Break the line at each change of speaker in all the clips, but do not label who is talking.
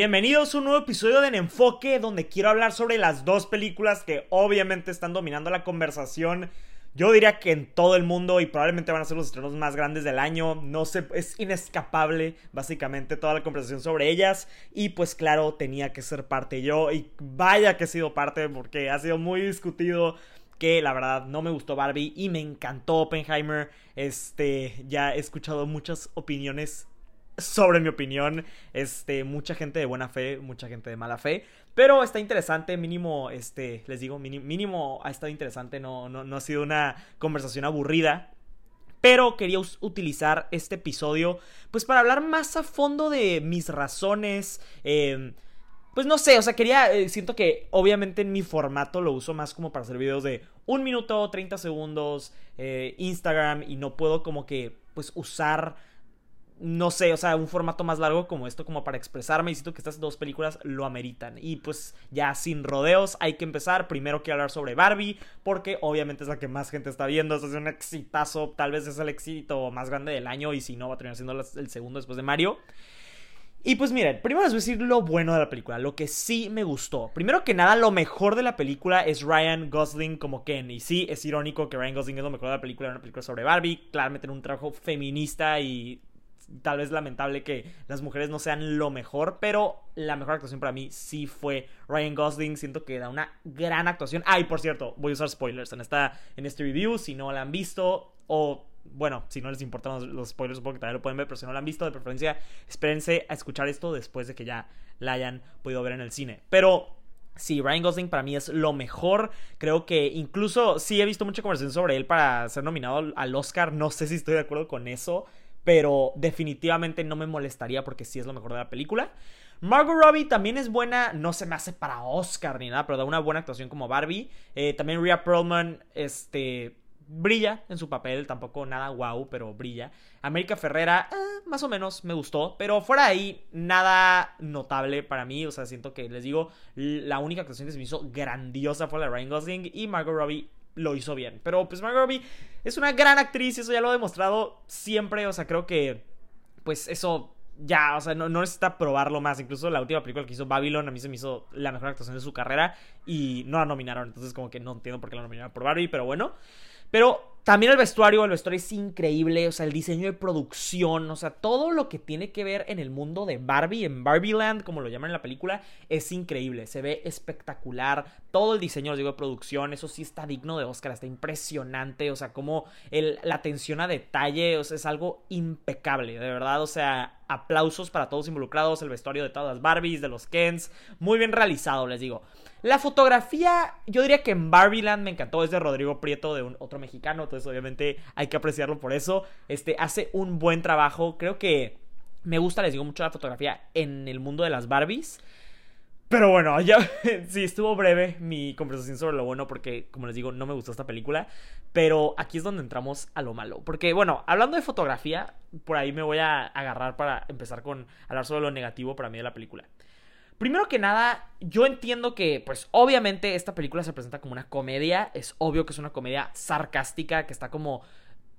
Bienvenidos a un nuevo episodio de En Enfoque, donde quiero hablar sobre las dos películas que obviamente están dominando la conversación. Yo diría que en todo el mundo y probablemente van a ser los estrenos más grandes del año. No sé, es inescapable básicamente toda la conversación sobre ellas. Y pues claro, tenía que ser parte yo. Y vaya que he sido parte porque ha sido muy discutido que la verdad no me gustó Barbie y me encantó Oppenheimer. Este, ya he escuchado muchas opiniones sobre mi opinión. Este, mucha gente de buena fe, mucha gente de mala fe. Pero está interesante, mínimo, este, les digo, mínimo, ha estado interesante, no, no, no ha sido una conversación aburrida. Pero quería utilizar este episodio, pues para hablar más a fondo de mis razones. Eh, pues no sé, o sea, quería, eh, siento que obviamente en mi formato lo uso más como para hacer videos de un minuto, 30 segundos, eh, Instagram, y no puedo como que, pues usar no sé, o sea, un formato más largo como esto, como para expresarme. Y siento que estas dos películas lo ameritan. Y pues ya sin rodeos, hay que empezar. Primero quiero hablar sobre Barbie, porque obviamente es la que más gente está viendo. es un exitazo, tal vez es el éxito más grande del año. Y si no, va a terminar siendo el segundo después de Mario. Y pues miren, primero les voy a decir lo bueno de la película, lo que sí me gustó. Primero que nada, lo mejor de la película es Ryan Gosling como Ken. Y sí, es irónico que Ryan Gosling es lo mejor de la película, una película sobre Barbie, claramente en un trabajo feminista y tal vez lamentable que las mujeres no sean lo mejor, pero la mejor actuación para mí sí fue Ryan Gosling. Siento que da una gran actuación. Ah, por cierto, voy a usar spoilers en, esta, en este review. Si no la han visto, o bueno, si no les importan los, spoilers, supongo que también lo pueden ver, pero si no la han visto, de preferencia, espérense a escuchar esto después de que ya la hayan podido ver en el cine. Pero Sí, Ryan Gosling para mí es lo mejor. Creo que incluso sí he visto mucha conversación sobre él para ser nominado al Oscar. No sé si estoy de acuerdo con eso pero definitivamente no me molestaría porque sí es lo mejor de la película. Margot Robbie también es buena, no se me hace para Oscar ni nada, pero da una buena actuación como Barbie. Eh, también Rhea Perlman, este, brilla en su papel, tampoco nada guau, pero brilla. América Ferrera, eh, más o menos me gustó, pero fuera de ahí, nada notable para mí. O sea, siento que les digo, la única actuación que se me hizo grandiosa fue la de Ryan Gosling y Margot Robbie lo hizo bien. Pero pues Margot Robbie es una gran actriz y eso ya lo ha demostrado siempre. O sea, creo que pues eso ya, o sea, no, no, necesita probarlo más. Incluso la última película que hizo Babylon a mí se me hizo la mejor actuación de su carrera y no la nominaron. Entonces como que no entiendo por qué la nominaron por Barbie, pero bueno. Pero también el vestuario, el vestuario es increíble, o sea, el diseño de producción, o sea, todo lo que tiene que ver en el mundo de Barbie, en Barbieland, como lo llaman en la película, es increíble, se ve espectacular, todo el diseño, digo, de producción, eso sí está digno de Oscar, está impresionante, o sea, como el, la atención a detalle, es algo impecable, de verdad, o sea, aplausos para todos involucrados, el vestuario de todas las Barbies, de los Kens, muy bien realizado, les digo. La fotografía, yo diría que en Barbieland me encantó, es de Rodrigo Prieto, de un otro mexicano, entonces obviamente hay que apreciarlo por eso. Este hace un buen trabajo, creo que me gusta, les digo mucho la fotografía en el mundo de las Barbies. Pero bueno, ya sí, estuvo breve mi conversación sobre lo bueno porque, como les digo, no me gustó esta película. Pero aquí es donde entramos a lo malo. Porque, bueno, hablando de fotografía, por ahí me voy a agarrar para empezar con hablar sobre lo negativo para mí de la película. Primero que nada, yo entiendo que, pues obviamente esta película se presenta como una comedia, es obvio que es una comedia sarcástica, que está como,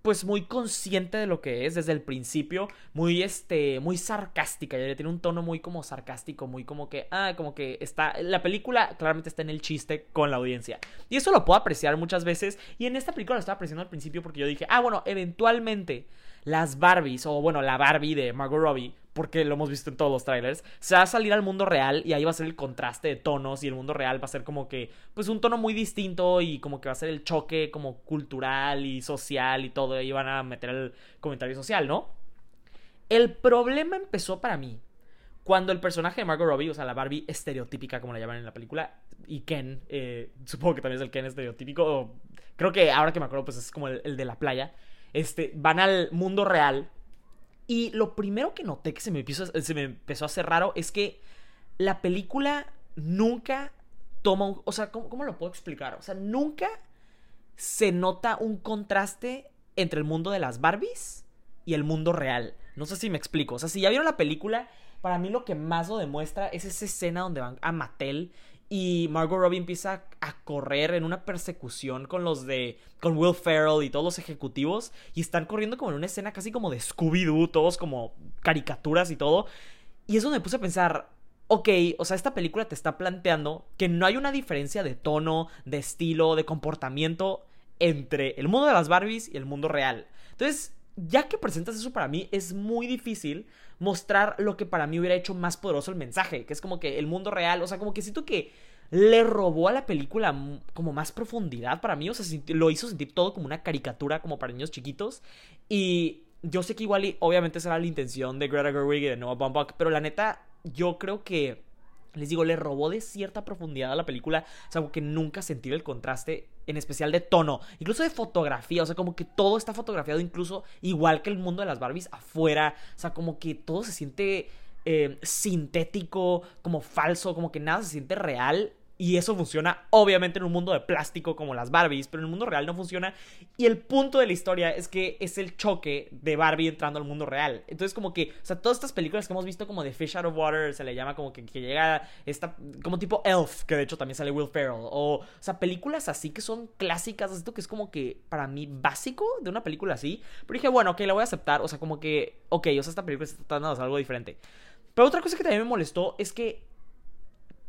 pues muy consciente de lo que es desde el principio, muy, este, muy sarcástica, ya tiene un tono muy como sarcástico, muy como que, ah, como que está, la película claramente está en el chiste con la audiencia. Y eso lo puedo apreciar muchas veces, y en esta película lo estaba apreciando al principio porque yo dije, ah, bueno, eventualmente las Barbies, o bueno, la Barbie de Margot Robbie, porque lo hemos visto en todos los trailers, se va a salir al mundo real y ahí va a ser el contraste de tonos y el mundo real va a ser como que, pues un tono muy distinto y como que va a ser el choque como cultural y social y todo, y van a meter el comentario social, ¿no? El problema empezó para mí cuando el personaje de Margot Robbie, o sea, la Barbie estereotípica como la llaman en la película, y Ken, eh, supongo que también es el Ken estereotípico, creo que ahora que me acuerdo, pues es como el de la playa, este, van al mundo real. Y lo primero que noté que se me, empezó, a hacer raro es que la película nunca toma un... O sea, ¿cómo, lo puedo explicar? O sea, nunca se nota un contraste entre el mundo de las Barbies y el mundo real. No sé si me explico. O sea, si ya vieron la película, para mí lo que más lo demuestra es esa escena donde van a Mattel y Margot Robbie empieza a correr en una persecución con los de. con Will Ferrell y todos los ejecutivos. Y están corriendo como en una escena casi como de Scooby-Doo, todos como caricaturas y todo. Y eso me puse a pensar. ok, o sea, esta película te está planteando que no hay una diferencia de tono, de estilo, de comportamiento entre el mundo de las Barbies y el mundo real. Entonces, ya que presentas eso para mí, es muy difícil mostrar lo que para mí hubiera hecho más poderoso el mensaje, que es como que el mundo real, o sea, como que siento que le robó a la película como más profundidad para mí, o sea, lo hizo sentir todo como una caricatura como para niños chiquitos y yo sé que igual obviamente será la intención de Greta Gerwig y de Noah Baumbach, pero la neta yo creo que les digo, le robó de cierta profundidad a la película. O sea, como que nunca sentí el contraste, en especial de tono, incluso de fotografía. O sea, como que todo está fotografiado, incluso igual que el mundo de las Barbies afuera. O sea, como que todo se siente eh, sintético, como falso, como que nada se siente real. Y eso funciona obviamente en un mundo de plástico como las Barbies, pero en el mundo real no funciona. Y el punto de la historia es que es el choque de Barbie entrando al mundo real. Entonces como que, o sea, todas estas películas que hemos visto como de Fish Out of Water, se le llama como que, que llega esta, como tipo Elf, que de hecho también sale Will Ferrell. O, o sea, películas así que son clásicas, esto que es como que para mí básico de una película así. Pero dije, bueno, ok, la voy a aceptar. O sea, como que, ok, o sea, esta película está tratando de algo diferente. Pero otra cosa que también me molestó es que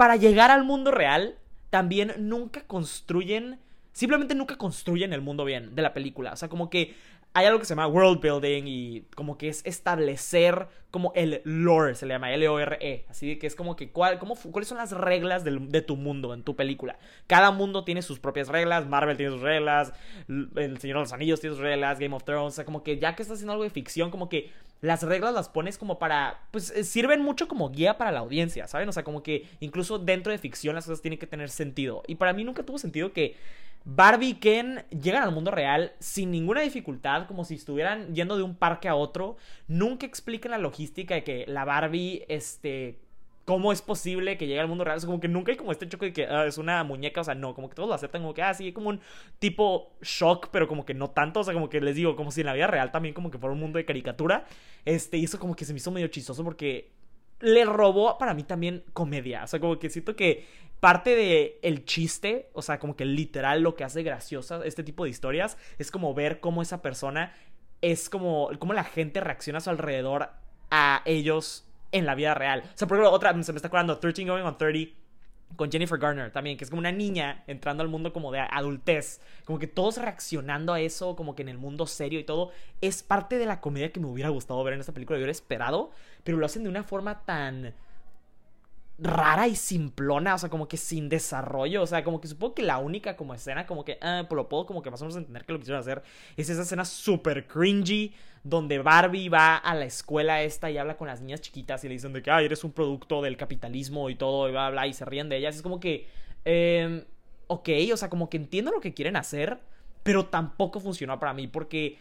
para llegar al mundo real, también nunca construyen, simplemente nunca construyen el mundo bien de la película. O sea, como que hay algo que se llama world building y como que es establecer como el lore, se le llama L-O-R-E. Así que es como que cuál, cómo, cuáles son las reglas de tu mundo, en tu película. Cada mundo tiene sus propias reglas, Marvel tiene sus reglas, El Señor de los Anillos tiene sus reglas, Game of Thrones, o sea, como que ya que estás haciendo algo de ficción, como que las reglas las pones como para, pues eh, sirven mucho como guía para la audiencia, ¿saben? O sea, como que incluso dentro de ficción las cosas tienen que tener sentido. Y para mí nunca tuvo sentido que Barbie y Ken llegan al mundo real sin ninguna dificultad, como si estuvieran yendo de un parque a otro. Nunca explican la logística de que la Barbie, este, cómo es posible que llegue al mundo real. Es como que nunca hay como este choque de que ah, es una muñeca, o sea, no, como que todos lo aceptan, como que, ah, sí, como un tipo shock, pero como que no tanto, o sea, como que les digo, como si en la vida real también como que fuera un mundo de caricatura. Este, y eso como que se me hizo medio chistoso porque le robó para mí también comedia, o sea, como que siento que parte de el chiste, o sea, como que literal lo que hace graciosa este tipo de historias es como ver cómo esa persona es como cómo la gente reacciona a su alrededor a ellos en la vida real. O sea, por ejemplo, otra se me está acordando 13 Going on 30 con Jennifer Garner también, que es como una niña entrando al mundo como de adultez, como que todos reaccionando a eso, como que en el mundo serio y todo, es parte de la comedia que me hubiera gustado ver en esta película, yo hubiera esperado, pero lo hacen de una forma tan rara y simplona, o sea, como que sin desarrollo, o sea, como que supongo que la única como escena, como que, pues lo puedo como que más o menos entender que lo quisieron hacer, es esa escena súper cringy, donde Barbie va a la escuela esta y habla con las niñas chiquitas y le dicen de que, ay, eres un producto del capitalismo y todo, y bla, bla, y se ríen de ellas, es como que, eh, ok, o sea, como que entiendo lo que quieren hacer, pero tampoco funcionó para mí, porque...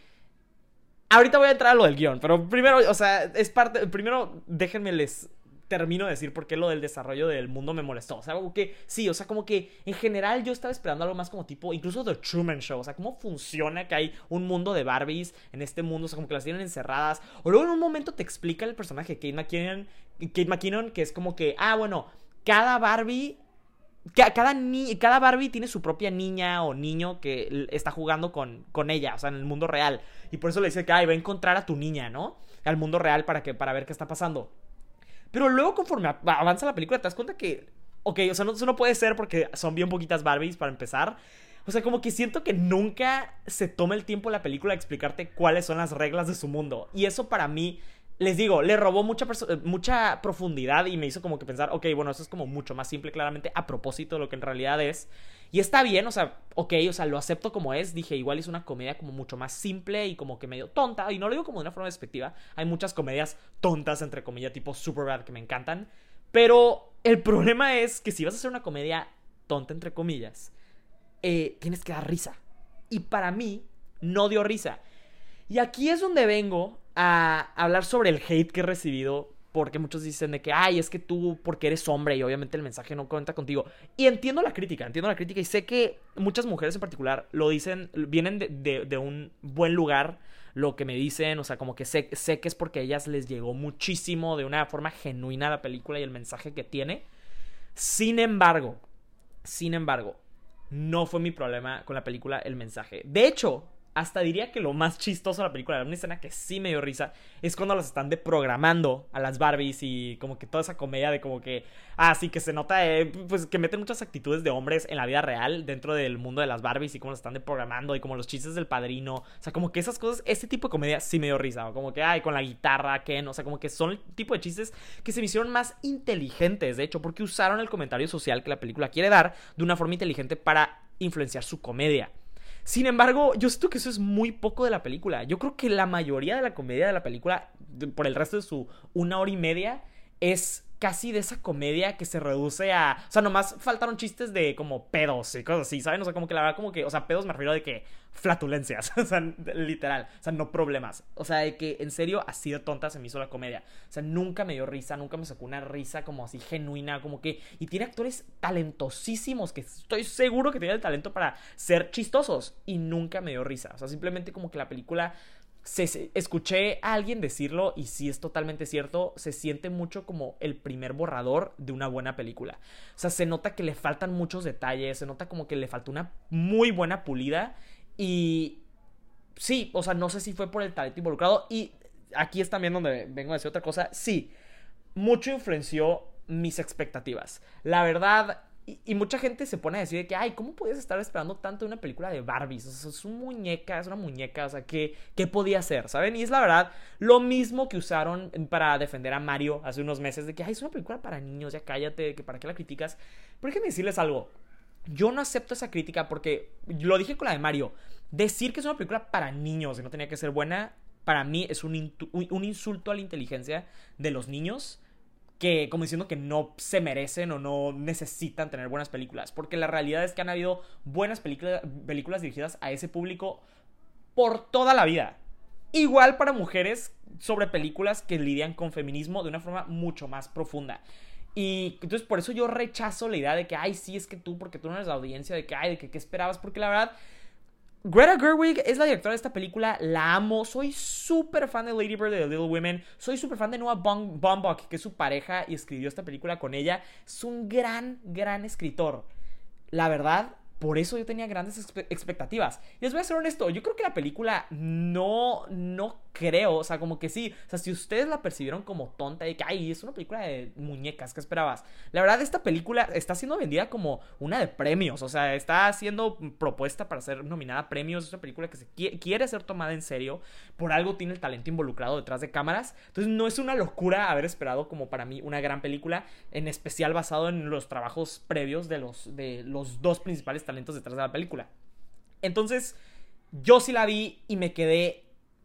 Ahorita voy a entrar a lo del guion, pero primero, o sea, es parte. Primero, déjenme les termino de decir por qué lo del desarrollo del mundo me molestó. O sea, como que sí, o sea, como que en general yo estaba esperando algo más como tipo, incluso The Truman Show. O sea, cómo funciona que hay un mundo de Barbies en este mundo, o sea, como que las tienen encerradas. O luego en un momento te explica el personaje Kate McKinnon, Kate McKinnon, que es como que, ah, bueno, cada Barbie cada, cada Barbie tiene su propia niña o niño que está jugando con, con ella, o sea, en el mundo real. Y por eso le dice que Ay, va a encontrar a tu niña, ¿no? Al mundo real para, que, para ver qué está pasando. Pero luego, conforme avanza la película, te das cuenta que. Ok, o sea, eso no puede ser porque son bien poquitas Barbies para empezar. O sea, como que siento que nunca se toma el tiempo la película de explicarte cuáles son las reglas de su mundo. Y eso para mí, les digo, le robó mucha, mucha profundidad y me hizo como que pensar, ok, bueno, eso es como mucho más simple, claramente, a propósito de lo que en realidad es. Y está bien, o sea, ok, o sea, lo acepto como es. Dije, igual es una comedia como mucho más simple y como que medio tonta. Y no lo digo como de una forma despectiva. Hay muchas comedias tontas, entre comillas, tipo Superbad que me encantan. Pero el problema es que si vas a hacer una comedia tonta, entre comillas, eh, tienes que dar risa. Y para mí, no dio risa. Y aquí es donde vengo a hablar sobre el hate que he recibido porque muchos dicen de que, ay, es que tú, porque eres hombre y obviamente el mensaje no cuenta contigo. Y entiendo la crítica, entiendo la crítica y sé que muchas mujeres en particular lo dicen, vienen de, un buen lugar lo que me dicen, o sea, como que sé, sé que es porque a ellas les llegó muchísimo de una forma genuina la película y el mensaje que tiene. Sin embargo, sin embargo, no fue mi problema con la película el mensaje. De hecho, hasta diría que lo más chistoso de la película, una escena que sí me dio risa, es cuando las están deprogramando a las Barbies y como que toda esa comedia de como que, ah, que se nota, eh, pues que meten muchas actitudes de hombres en la vida real dentro del mundo de las Barbies y cómo las están deprogramando y como los chistes del padrino, o sea, como que esas cosas, ese tipo de comedia sí me dio risa, como que, ay, con la guitarra, Ken, o sea, como que son el tipo de chistes que se me hicieron más inteligentes, de hecho, porque usaron el comentario social que la película quiere dar de una forma inteligente para influenciar su comedia. Sin embargo, yo siento que eso es muy poco de la película. Yo creo que la mayoría de la comedia de la película, por el resto de su una hora y media, es casi de esa comedia que se reduce a. O sea, nomás faltaron chistes de como pedos y cosas así, ¿saben? O sea, como que la verdad, como que. O sea, pedos me refiero de que flatulencias. o sea, literal. O sea, no problemas. O sea, de que en serio, así de tonta se me hizo la comedia. O sea, nunca me dio risa, nunca me sacó una risa como así genuina, como que. Y tiene actores talentosísimos que estoy seguro que tienen el talento para ser chistosos. Y nunca me dio risa. O sea, simplemente como que la película se, escuché a alguien decirlo y sí es totalmente cierto, se siente mucho como el primer borrador de una buena película. O sea, se nota que le faltan muchos detalles, se nota como que le falta una muy buena pulida y sí, o sea, no sé si fue por el talento involucrado y aquí es también donde vengo a decir otra cosa, sí, mucho influenció mis expectativas. La verdad, y, mucha gente se pone a decir que, ay, ¿cómo podías estar esperando tanto de una película de Barbies? O sea, es una muñeca, es una muñeca, o sea, ¿qué, ¿qué podía hacer? ¿Saben? Y es la verdad, lo mismo que usaron para defender a Mario hace unos meses, de que, ay, es una película para niños, ya cállate, que para qué la criticas. Pero déjenme decirles algo, yo no acepto esa crítica porque, lo dije con la de Mario, decir que es una película para niños y no tenía que ser buena, para mí es un, un insulto a la inteligencia de los niños que como diciendo que no se merecen o no necesitan tener buenas películas, porque la realidad es que han habido buenas películas dirigidas a ese público por toda la vida. Igual para mujeres sobre películas que lidian con feminismo de una forma mucho más profunda. Y entonces por eso yo rechazo la idea de que, ay, sí, es que tú, porque tú no eres la audiencia, de que, ay, de que qué esperabas, porque la verdad, Greta Gerwig es la directora de esta película, la amo, soy súper fan de Lady Bird de The Little Women, soy súper fan de Noah Baumbach, que es su pareja y escribió esta película con ella, es un gran, gran escritor. La verdad, por eso yo tenía grandes expectativas. Y les voy a ser honesto, yo creo que la película no, no creo, o sea, como que sí, o sea, si ustedes la percibieron como tonta y que, ay, es una película de muñecas, ¿qué esperabas? La verdad, esta película está siendo vendida como una de premios, o sea, está siendo propuesta para ser nominada a premios, es una película que se quiere ser tomada en serio, por algo tiene el talento involucrado detrás de cámaras, entonces no es una locura haber esperado como para mí una gran película, en especial basado en los trabajos previos de los, de los dos principales talentos detrás de la película. Entonces, yo sí la vi y me quedé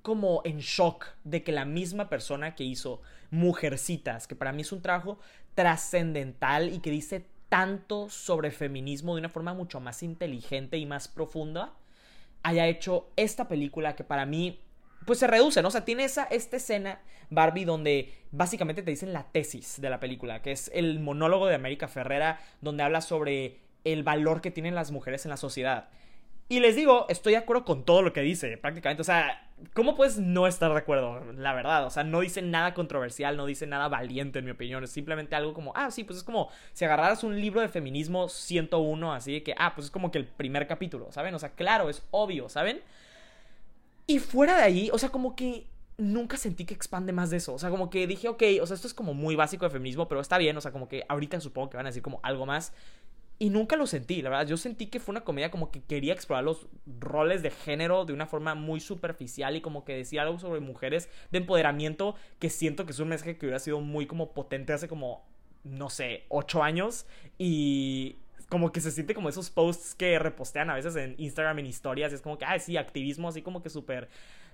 como en shock de que la misma persona que hizo Mujercitas, que para mí es un trabajo trascendental y que dice tanto sobre feminismo de una forma mucho más inteligente y más profunda, haya hecho esta película que para mí pues se reduce, ¿no? O sea, tiene esa, esta escena, Barbie, donde básicamente te dicen la tesis de la película, que es el monólogo de América Ferrera, donde habla sobre el valor que tienen las mujeres en la sociedad. Y les digo, estoy de acuerdo con todo lo que dice, prácticamente. O sea, ¿cómo puedes no estar de acuerdo? La verdad, o sea, no dice nada controversial, no dice nada valiente, en mi opinión. Es simplemente algo como, ah, sí, pues es como si agarraras un libro de feminismo 101, así que, ah, pues es como que el primer capítulo, ¿saben? O sea, claro, es obvio, ¿saben? Y fuera de ahí, o sea, como que nunca sentí que expande más de eso. O sea, como que dije, ok, o sea, esto es como muy básico de feminismo, pero está bien. O sea, como que ahorita supongo que van a decir como algo más. Y nunca lo sentí, la verdad. Yo sentí que fue una comedia como que quería explorar los roles de género de una forma muy superficial y como que decía algo sobre mujeres de empoderamiento que siento que es un mensaje que hubiera sido muy como potente hace como, no sé, ocho años. Y como que se siente como esos posts que repostean a veces en Instagram en historias. Y es como que, ah, sí, activismo así como que súper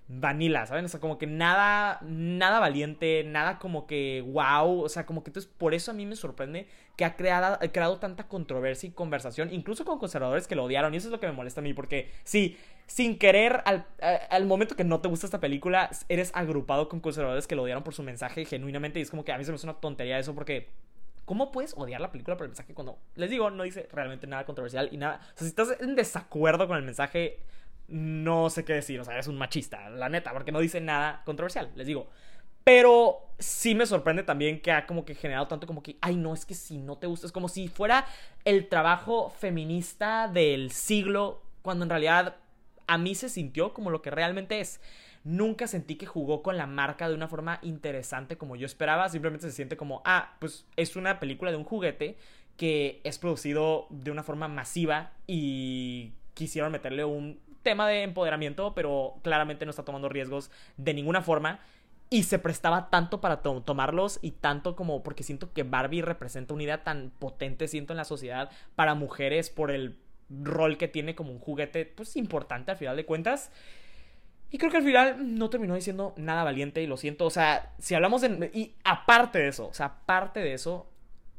vanilla, ¿saben? O sea, como que nada, nada valiente, nada como que wow, o sea, como que entonces por eso a mí me sorprende que ha creado, creado tanta controversia y conversación, incluso con conservadores que lo odiaron, y eso es lo que me molesta a mí, porque sí, sin querer, al, al momento que no te gusta esta película, eres agrupado con conservadores que lo odiaron por su mensaje genuinamente, y es como que a mí se me hace una tontería eso, porque ¿Cómo puedes odiar la película por el mensaje cuando, les digo, no dice realmente nada controversial y nada? O sea, si estás en desacuerdo con el mensaje, no sé qué decir, o sea, es un machista, la neta, porque no dice nada controversial, les digo. Pero sí me sorprende también que ha como que generado tanto como que, ay, no, es que si no te gusta, es como si fuera el trabajo feminista del siglo, cuando en realidad a mí se sintió como lo que realmente es. Nunca sentí que jugó con la marca de una forma interesante como yo esperaba. Simplemente se siente como, ah, pues es una película de un juguete que es producido de una forma masiva y quisieron meterle un tema de empoderamiento, pero claramente no está tomando riesgos de ninguna forma. Y se prestaba tanto para tomarlos y tanto como porque siento que Barbie representa una idea tan potente, siento, en la sociedad para mujeres por el rol que tiene como un juguete, pues importante al final de cuentas. Y creo que al final no terminó diciendo nada valiente y lo siento. O sea, si hablamos de... Y aparte de eso, o sea, aparte de eso,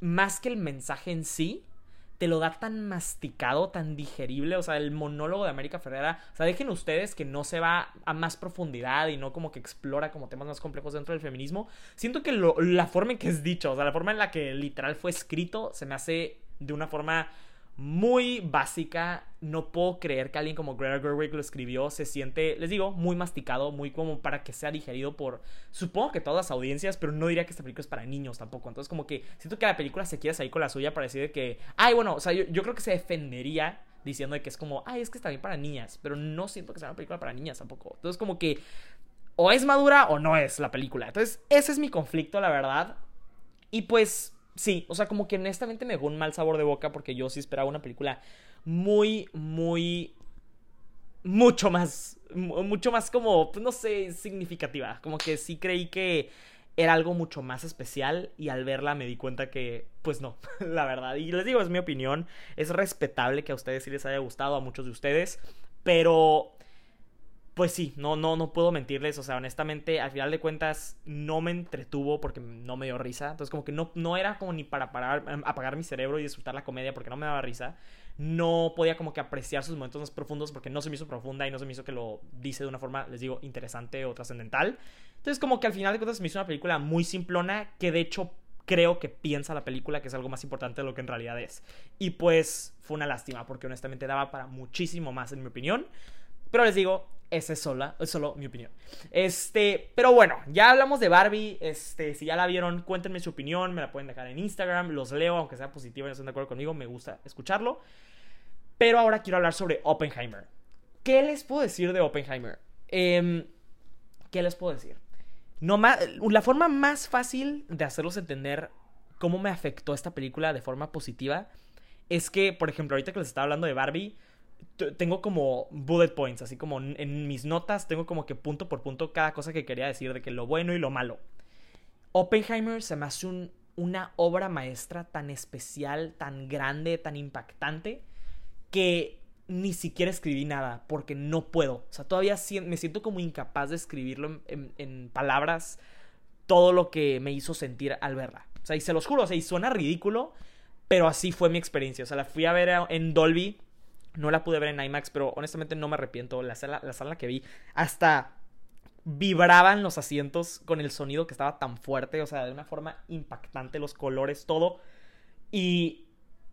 más que el mensaje en sí, te lo da tan masticado, tan digerible. O sea, el monólogo de América Ferrera. O sea, dejen ustedes que no se va a más profundidad y no como que explora como temas más complejos dentro del feminismo. Siento que la forma en que es dicho, o sea, la forma en la que literal fue escrito, se me hace de una forma muy básica. No puedo creer que alguien como Greta Gerwig lo escribió. Se siente, les digo, muy masticado, muy como para que sea digerido por, supongo que todas las audiencias, pero no diría que esta película es para niños tampoco. Entonces, como que siento que la película se quiere salir con la suya para decir que, ay, bueno, o sea, yo, creo que se defendería diciendo que es como, ay, es que está bien para niñas, pero no siento que sea una película para niñas tampoco. Entonces, como que o es madura o no es la película. Entonces, ese es mi conflicto, la verdad. Y pues sí, o sea, como que honestamente me dejó un mal sabor de boca porque yo sí esperaba una película muy, muy... Mucho más, mucho más como, pues, no sé, significativa. Como que sí creí que era algo mucho más especial y al verla me di cuenta que, pues no, la verdad. Y les digo, es mi opinión. Es respetable que a ustedes sí les haya gustado, a muchos de ustedes. Pero pues sí, no, no, no puedo mentirles. O sea, honestamente, al final de cuentas, no me entretuvo porque no me dio risa. Entonces, como que no, no era como ni para parar, em, apagar mi cerebro y disfrutar la comedia porque no me daba risa. No podía como que apreciar sus momentos más profundos porque no se me hizo profunda y no se me hizo que lo dice de una forma, les digo, interesante o trascendental. Entonces, como que al final de cuentas me hizo una película muy simplona que de hecho creo que piensa la película que es algo más importante de lo que en realidad es. Y pues fue una lástima porque honestamente daba para muchísimo más en mi opinión. Pero les digo, esa es sola, es solo mi opinión. Este, pero bueno, ya hablamos de Barbie. Este, si ya la vieron, cuéntenme su opinión. Me la pueden dejar en Instagram. Los leo, aunque sea positivo y no estén de acuerdo conmigo. Me gusta escucharlo. Pero ahora quiero hablar sobre Oppenheimer. ¿Qué les puedo decir de Oppenheimer? Em, ¿Qué les puedo decir? No la forma más fácil de hacerlos entender cómo me afectó esta película de forma positiva es que, por ejemplo, ahorita que les estaba hablando de Barbie, tengo como bullet points, así como en mis notas tengo como que punto por punto cada cosa que quería decir de que lo bueno y lo malo. Oppenheimer se me hace una obra maestra tan especial, tan grande, tan impactante, que ni siquiera escribí nada, porque no puedo. O sea, todavía me siento como incapaz de escribirlo en, palabras todo lo que me hizo sentir al verla. O sea, y se los juro, o sea, y suena ridículo, pero así fue mi experiencia. O sea, la fui a ver en Dolby no la pude ver en IMAX, pero honestamente no me arrepiento. La sala, la sala que vi, hasta vibraban los asientos con el sonido que estaba tan fuerte, o sea, de una forma impactante, los colores, todo. Y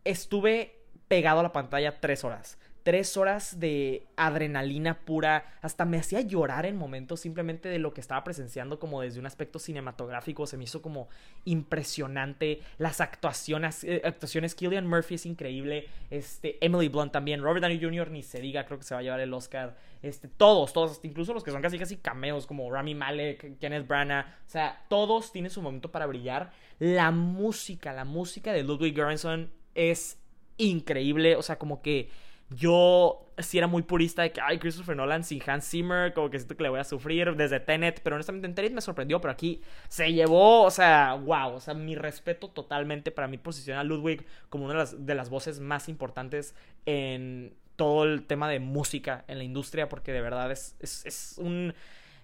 estuve pegado a la pantalla tres horas tres horas de adrenalina pura, hasta me hacía llorar en momentos simplemente de lo que estaba presenciando como desde un aspecto cinematográfico, se me hizo como impresionante, las actuaciones, eh, actuaciones, Killian Murphy es increíble, este, Emily Blunt también, Robert Downey Jr. ni se diga, creo que se va a llevar el Oscar, este, todos, todos, incluso los que son casi casi cameos como Rami Malek, Kenneth Branagh, o sea, todos tienen su momento para brillar, la música, la música de Ludwig Göransson es increíble, o sea, como que yo sí era muy purista de que, ay, Christopher Nolan sin Hans Zimmer, como que siento que le voy a sufrir desde Tenet, pero honestamente en Tenet me sorprendió, pero aquí se llevó, o sea, wow, o sea, mi respeto totalmente para mí posiciona a Ludwig como una de las, de las voces más importantes en todo el tema de música en la industria, porque de verdad es, es, es un...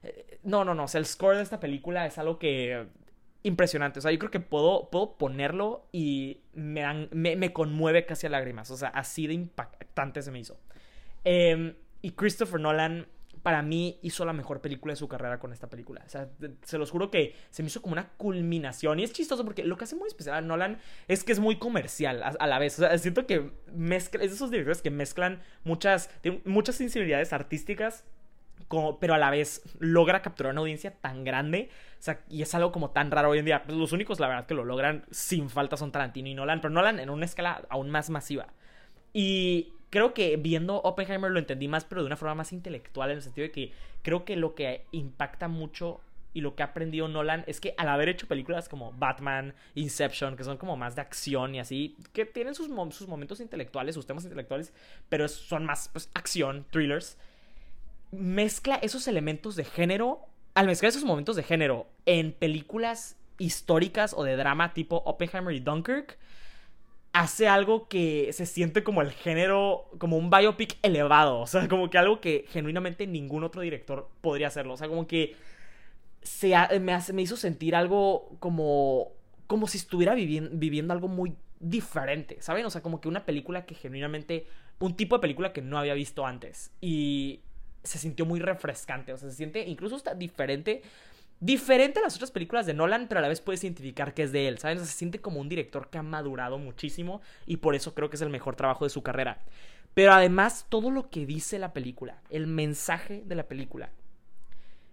Eh, no, no, no, o sea, el score de esta película es algo que impresionante. O sea, yo creo que puedo, puedo ponerlo y me, me, conmueve casi a lágrimas. O sea, así de impactante se me hizo. Em, y Christopher Nolan, para mí, hizo la mejor película de su carrera con esta película. O sea, se los juro que se me hizo como una culminación. Y es chistoso porque lo que hace muy especial a Nolan es que es muy comercial a, la vez. O sea, siento que es de esos directores que mezclan muchas, muchas sensibilidades artísticas pero a la vez logra capturar una audiencia tan grande. O sea, y es algo como tan raro hoy en día. Pues los únicos, la verdad, que lo logran sin falta son Tarantino y Nolan. Pero Nolan en una escala aún más masiva. Y creo que viendo Oppenheimer lo entendí más, pero de una forma más intelectual, en el sentido de que creo que lo que impacta mucho y lo que ha aprendido Nolan es que al haber hecho películas como Batman, Inception, que son como más de acción y así, que tienen sus, sus momentos intelectuales, sus temas intelectuales, pero son más pues, acción, thrillers, mezcla esos elementos de género, al mezclar esos momentos de género en películas históricas o de drama tipo Oppenheimer y Dunkirk, hace algo que se siente como el género, como un biopic elevado, o sea, como que algo que genuinamente ningún otro director podría hacerlo, o sea, como que se me, hace, me, hizo sentir algo como, como si estuviera viviendo, viviendo algo muy diferente, ¿saben? O sea, como que una película que genuinamente, un tipo de película que no había visto antes y se sintió muy refrescante, o sea, se siente incluso está diferente diferente a las otras películas de Nolan, pero a la vez puedes identificar que es de él, ¿sabes? se siente como un director que ha madurado muchísimo y por eso creo que es el mejor trabajo de su carrera. Pero además, todo lo que dice la película, el mensaje de la película,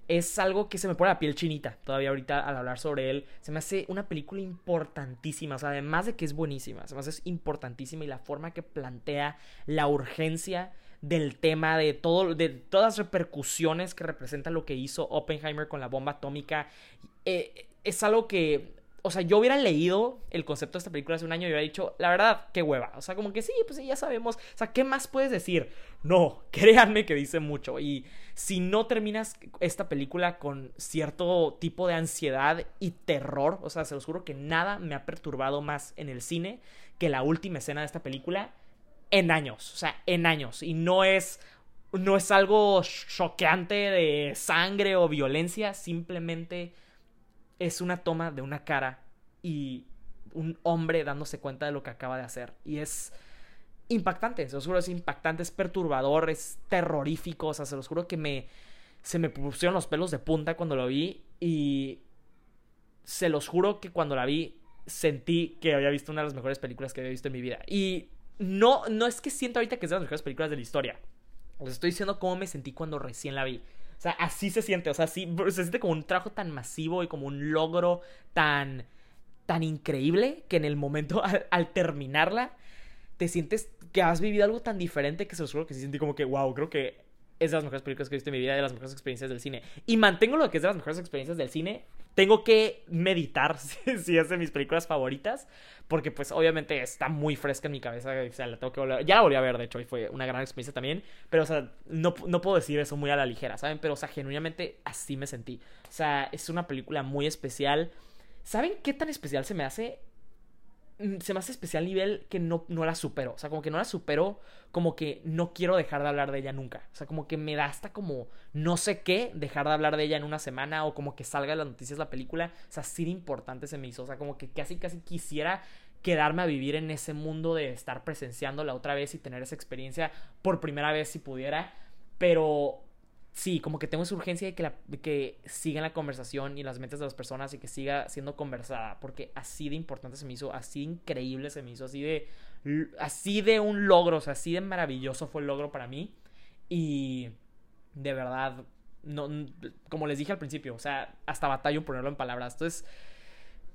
es algo que se me pone la piel chinita todavía ahorita al hablar sobre él. Se me hace una película importantísima, o sea, además de que es buenísima, se me hace importantísima y la forma que plantea la urgencia del tema, de, todo, de todas las repercusiones que representa lo que hizo Oppenheimer con la bomba atómica. Eh, es algo que, o sea, yo hubiera leído el concepto de esta película hace un año y hubiera dicho, la verdad, qué hueva. O sea, como que sí, pues ya sabemos. O sea, ¿qué más puedes decir? No, créanme que dice mucho. Y si no terminas esta película con cierto tipo de ansiedad y terror, o sea, se los juro que nada me ha perturbado más en el cine que la última escena de esta película en años, o sea, en años. Y no es, no es algo choqueante de sangre o violencia, simplemente es una toma de una cara y un hombre dándose cuenta de lo que acaba de hacer. Y es impactante, se los juro, es impactante, es perturbador, es terrorífico, o sea, se los juro que me... Se me pusieron los pelos de punta cuando lo vi y se los juro que cuando la vi sentí que había visto una de las mejores películas que había visto en mi vida. Y no, no es que siento ahorita que es de las mejores películas de la historia. Os estoy diciendo cómo me sentí cuando recién la vi. O sea, así se siente. O sea, así se siente como un trabajo tan masivo y como un logro tan, tan increíble que en el momento, al, terminarla, te sientes que has vivido algo tan diferente que se os juro que se siente como que, wow, creo que es de las mejores películas que he visto en mi vida, de las mejores experiencias del cine. Y mantengo lo que es de las mejores experiencias del cine. Tengo que meditar si, es de mis películas favoritas, porque pues obviamente está muy fresca en mi cabeza, o sea, la tengo que volver, ya la volví a ver, de hecho, y fue una gran experiencia también, pero o sea, no, no puedo decir eso muy a la ligera, ¿saben? Pero o sea, genuinamente así me sentí. O sea, es una película muy especial. ¿Saben qué tan especial se me hace? Mm, se me hace especial nivel que no, no la supero. O sea, como que no la supero, como que no quiero dejar de hablar de ella nunca. O sea, como que me da hasta como no sé qué dejar de hablar de ella en una semana o como que salga de las noticias la película. O sea, así de importante se me hizo. O sea, como que casi, casi quisiera quedarme a vivir en ese mundo de estar presenciándola otra vez y tener esa experiencia por primera vez si pudiera. Pero sí, como que tengo esa urgencia de que, la, que siga la conversación y las mentes de las personas y que siga siendo conversada, porque así de importante se me hizo, así de increíble se me hizo, así de, así de un logro, o sea, así de maravilloso fue el logro para mí. Y de verdad, no, como les dije al principio, o sea, hasta batallo ponerlo en palabras. Entonces,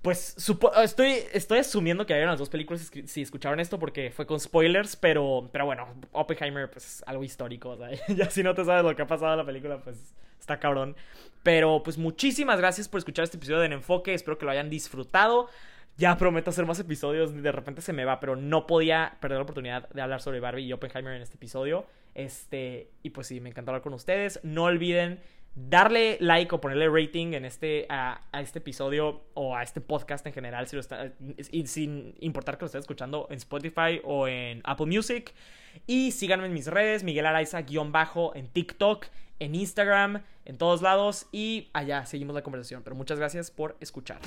pues estoy, estoy asumiendo que habían las dos películas si escucharon esto porque fue con spoilers, pero, pero bueno, Oppenheimer pues es algo histórico, ya si no te sabes lo que ha pasado en la película, pues está cabrón. Pero pues muchísimas gracias por escuchar este episodio de En Enfoque, espero que lo hayan disfrutado. Ya prometo hacer más episodios, de repente se me va, pero no podía perder la oportunidad de hablar sobre Barbie y Oppenheimer en este episodio. Este, y pues sí, me encantó hablar con ustedes. No olviden darle like o ponerle rating en este, a, este episodio o a este podcast en general, si lo sin importar que lo estén escuchando en Spotify o en Apple Music. Y síganme en mis redes, Miguel Araiza-bajo en TikTok, en Instagram, en todos lados. Y allá seguimos la conversación. Pero muchas gracias por escuchar.